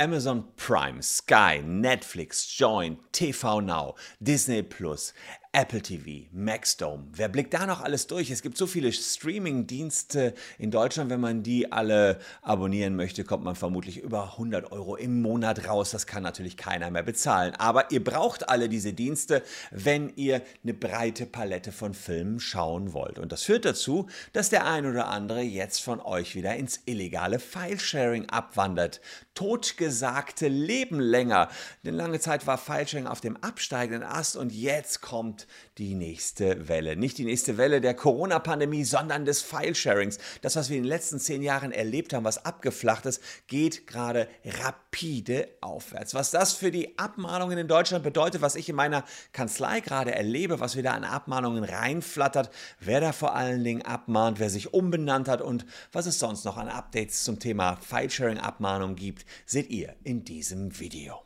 Amazon Prime, Sky, Netflix, Join, TV Now, Disney Plus, Apple TV, Maxdome. Wer blickt da noch alles durch? Es gibt so viele Streaming-Dienste in Deutschland. Wenn man die alle abonnieren möchte, kommt man vermutlich über 100 Euro im Monat raus. Das kann natürlich keiner mehr bezahlen. Aber ihr braucht alle diese Dienste, wenn ihr eine breite Palette von Filmen schauen wollt. Und das führt dazu, dass der ein oder andere jetzt von euch wieder ins illegale Filesharing abwandert. Totgesagte leben länger. Denn lange Zeit war Filesharing auf dem absteigenden Ast und jetzt kommt die nächste Welle. Nicht die nächste Welle der Corona-Pandemie, sondern des File-Sharings. Das, was wir in den letzten zehn Jahren erlebt haben, was abgeflacht ist, geht gerade rapide aufwärts. Was das für die Abmahnungen in Deutschland bedeutet, was ich in meiner Kanzlei gerade erlebe, was wieder an Abmahnungen reinflattert, wer da vor allen Dingen abmahnt, wer sich umbenannt hat und was es sonst noch an Updates zum Thema File-Sharing-Abmahnung gibt, seht ihr in diesem Video.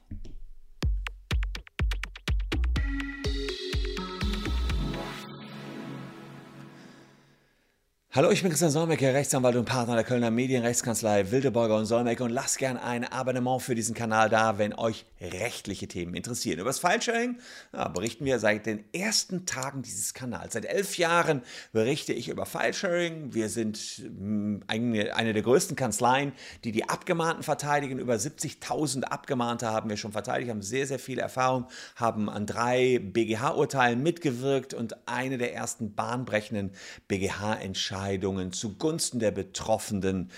Hallo, ich bin Christian Solmecke, Rechtsanwalt und Partner der Kölner Medienrechtskanzlei Wildeborger und Solmecke und lasst gern ein Abonnement für diesen Kanal da, wenn euch rechtliche Themen interessieren. Über das Filesharing ja, berichten wir seit den ersten Tagen dieses Kanals. Seit elf Jahren berichte ich über Filesharing. Wir sind mh, eine, eine der größten Kanzleien, die die Abgemahnten verteidigen. Über 70.000 Abgemahnte haben wir schon verteidigt, haben sehr, sehr viel Erfahrung, haben an drei BGH-Urteilen mitgewirkt und eine der ersten bahnbrechenden BGH-Entscheidungen Entscheidungen zugunsten der Betroffenen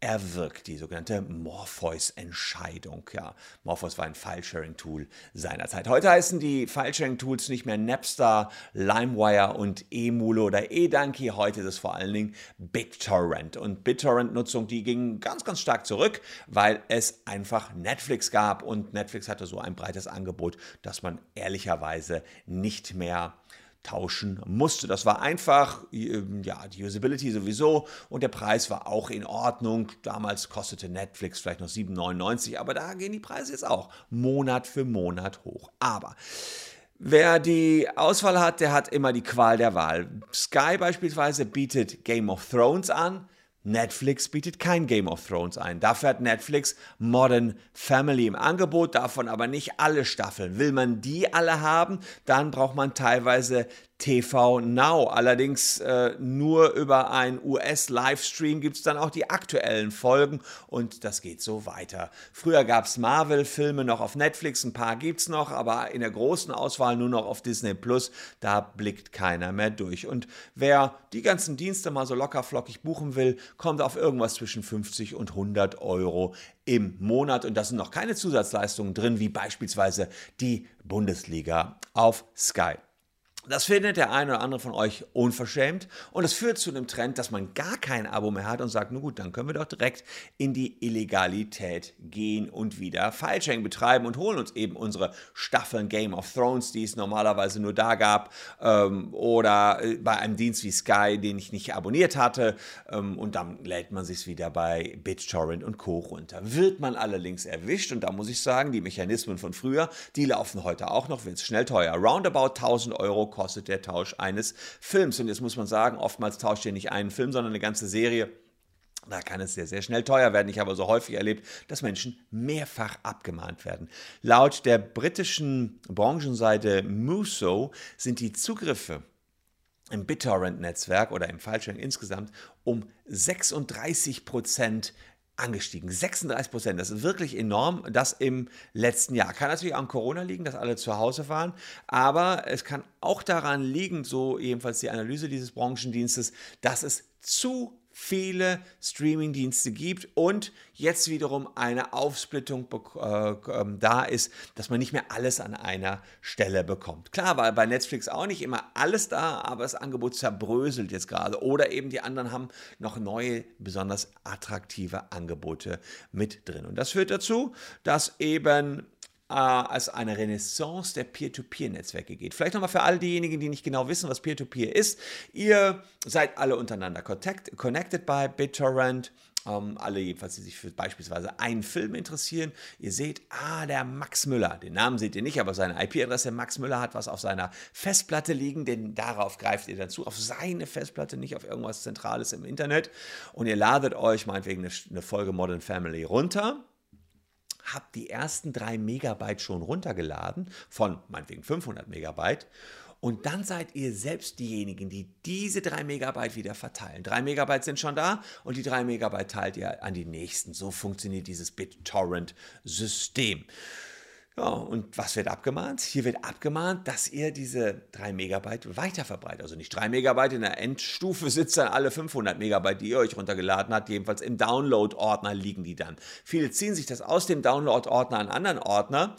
erwirkt, die sogenannte Morpheus-Entscheidung. Ja, Morpheus war ein File-Sharing-Tool seinerzeit. Heute heißen die File-Sharing-Tools nicht mehr Napster, LimeWire und eMule oder eDonkey. Heute ist es vor allen Dingen BitTorrent. Und BitTorrent-Nutzung, die ging ganz, ganz stark zurück, weil es einfach Netflix gab und Netflix hatte so ein breites Angebot, dass man ehrlicherweise nicht mehr tauschen musste. Das war einfach, ähm, ja, die Usability sowieso und der Preis war auch in Ordnung. Damals kostete Netflix vielleicht noch 7,99, aber da gehen die Preise jetzt auch Monat für Monat hoch. Aber Wer die Auswahl hat, der hat immer die Qual der Wahl. Sky beispielsweise bietet Game of Thrones an. Netflix bietet kein Game of Thrones ein. Dafür hat Netflix Modern Family im Angebot, davon aber nicht alle Staffeln. Will man die alle haben, dann braucht man teilweise TV Now. Allerdings äh, nur über einen US-Livestream gibt es dann auch die aktuellen Folgen und das geht so weiter. Früher gab es Marvel-Filme noch auf Netflix, ein paar gibt es noch, aber in der großen Auswahl nur noch auf Disney Plus. Da blickt keiner mehr durch. Und wer die ganzen Dienste mal so locker flockig buchen will, kommt auf irgendwas zwischen 50 und 100 Euro im Monat. Und da sind noch keine Zusatzleistungen drin, wie beispielsweise die Bundesliga auf Sky. Das findet der eine oder andere von euch unverschämt und es führt zu einem Trend, dass man gar kein Abo mehr hat und sagt, nun gut, dann können wir doch direkt in die Illegalität gehen und wieder Filesharing betreiben und holen uns eben unsere Staffeln Game of Thrones, die es normalerweise nur da gab ähm, oder äh, bei einem Dienst wie Sky, den ich nicht abonniert hatte ähm, und dann lädt man sich wieder bei BitTorrent und Co. runter. Wird man allerdings erwischt und da muss ich sagen, die Mechanismen von früher, die laufen heute auch noch, wird es schnell teuer. Roundabout 1000 Euro kostet der Tausch eines Films. Und jetzt muss man sagen, oftmals tauscht ihr nicht einen Film, sondern eine ganze Serie. Da kann es sehr, sehr schnell teuer werden. Ich habe so häufig erlebt, dass Menschen mehrfach abgemahnt werden. Laut der britischen Branchenseite Muso sind die Zugriffe im BitTorrent-Netzwerk oder im Fallschirm insgesamt um 36 Prozent angestiegen. 36 Prozent. Das ist wirklich enorm. Das im letzten Jahr. Kann natürlich auch an Corona liegen, dass alle zu Hause waren. Aber es kann auch daran liegen, so jedenfalls die Analyse dieses Branchendienstes, dass es zu viele Streaming-Dienste gibt und jetzt wiederum eine Aufsplittung äh, ähm, da ist, dass man nicht mehr alles an einer Stelle bekommt. Klar, weil bei Netflix auch nicht immer alles da, aber das Angebot zerbröselt jetzt gerade. Oder eben die anderen haben noch neue, besonders attraktive Angebote mit drin. Und das führt dazu, dass eben als eine Renaissance der Peer-to-Peer-Netzwerke geht. Vielleicht nochmal für all diejenigen, die nicht genau wissen, was Peer-to-Peer -Peer ist. Ihr seid alle untereinander connected bei BitTorrent. Ähm, alle jedenfalls, die sich für beispielsweise einen Film interessieren. Ihr seht, ah, der Max Müller, den Namen seht ihr nicht, aber seine IP-Adresse Max Müller hat was auf seiner Festplatte liegen, denn darauf greift ihr dann zu, auf seine Festplatte, nicht auf irgendwas Zentrales im Internet. Und ihr ladet euch meinetwegen eine, eine Folge Modern Family runter habt die ersten drei Megabyte schon runtergeladen, von meinetwegen 500 Megabyte. Und dann seid ihr selbst diejenigen, die diese drei Megabyte wieder verteilen. Drei Megabyte sind schon da und die drei Megabyte teilt ihr an die nächsten. So funktioniert dieses BitTorrent-System. Ja, und was wird abgemahnt? Hier wird abgemahnt, dass ihr diese 3 Megabyte weiterverbreitet. Also nicht 3 Megabyte in der Endstufe sitzt dann alle 500 Megabyte, die ihr euch runtergeladen habt. Jedenfalls im Download-Ordner liegen die dann. Viele ziehen sich das aus dem Download-Ordner an anderen Ordner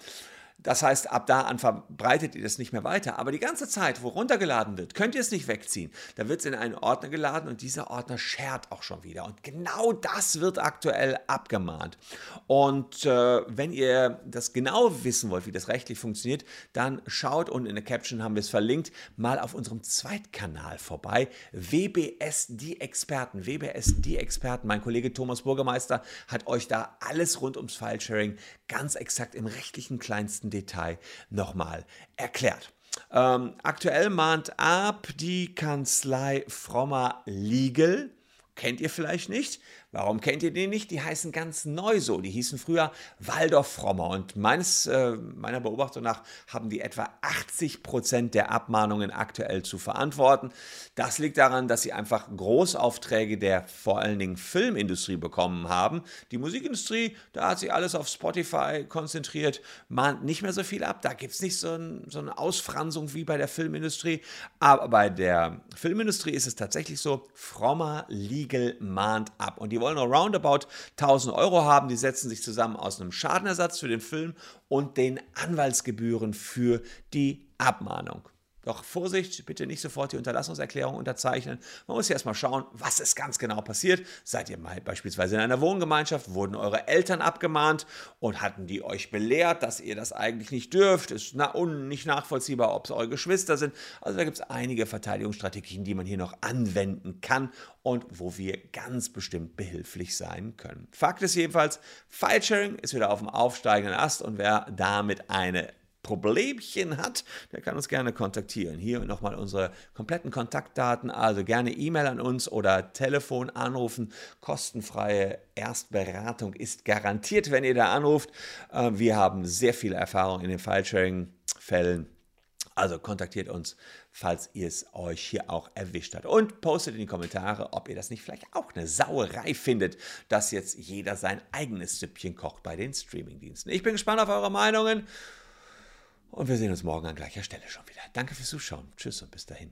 das heißt, ab da an verbreitet ihr das nicht mehr weiter. Aber die ganze Zeit, wo runtergeladen wird, könnt ihr es nicht wegziehen. Da wird es in einen Ordner geladen und dieser Ordner schert auch schon wieder. Und genau das wird aktuell abgemahnt. Und äh, wenn ihr das genau wissen wollt, wie das rechtlich funktioniert, dann schaut unten in der Caption haben wir es verlinkt, mal auf unserem Zweitkanal vorbei. WBS die Experten. WBS die Experten. Mein Kollege Thomas Bürgermeister hat euch da alles rund ums File-Sharing ganz exakt im rechtlichen kleinsten Detail nochmal erklärt. Ähm, aktuell mahnt ab die Kanzlei Frommer Legal. Kennt ihr vielleicht nicht? Warum kennt ihr die nicht? Die heißen ganz neu so. Die hießen früher Waldorf Frommer. Und meines, äh, meiner Beobachtung nach haben die etwa 80 Prozent der Abmahnungen aktuell zu verantworten. Das liegt daran, dass sie einfach Großaufträge der vor allen Dingen Filmindustrie bekommen haben. Die Musikindustrie, da hat sich alles auf Spotify konzentriert, mahnt nicht mehr so viel ab. Da gibt es nicht so, ein, so eine Ausfransung wie bei der Filmindustrie. Aber bei der Filmindustrie ist es tatsächlich so, Frommer Legal mahnt ab. Und die wollen noch roundabout 1000 Euro haben. Die setzen sich zusammen aus einem Schadenersatz für den Film und den Anwaltsgebühren für die Abmahnung. Doch Vorsicht, bitte nicht sofort die Unterlassungserklärung unterzeichnen. Man muss erstmal schauen, was ist ganz genau passiert. Seid ihr mal beispielsweise in einer Wohngemeinschaft, wurden eure Eltern abgemahnt und hatten die euch belehrt, dass ihr das eigentlich nicht dürft? Ist na nicht nachvollziehbar, ob es eure Geschwister sind. Also da gibt es einige Verteidigungsstrategien, die man hier noch anwenden kann und wo wir ganz bestimmt behilflich sein können. Fakt ist jedenfalls, File-Sharing ist wieder auf dem aufsteigenden Ast und wer damit eine Problemchen hat, der kann uns gerne kontaktieren. Hier nochmal unsere kompletten Kontaktdaten, also gerne E-Mail an uns oder Telefon anrufen. Kostenfreie Erstberatung ist garantiert, wenn ihr da anruft. Äh, wir haben sehr viel Erfahrung in den File-Sharing-Fällen. Also kontaktiert uns, falls ihr es euch hier auch erwischt hat. Und postet in die Kommentare, ob ihr das nicht vielleicht auch eine Sauerei findet, dass jetzt jeder sein eigenes Süppchen kocht bei den Streamingdiensten. Ich bin gespannt auf eure Meinungen. Und wir sehen uns morgen an gleicher Stelle schon wieder. Danke fürs Zuschauen. Tschüss und bis dahin.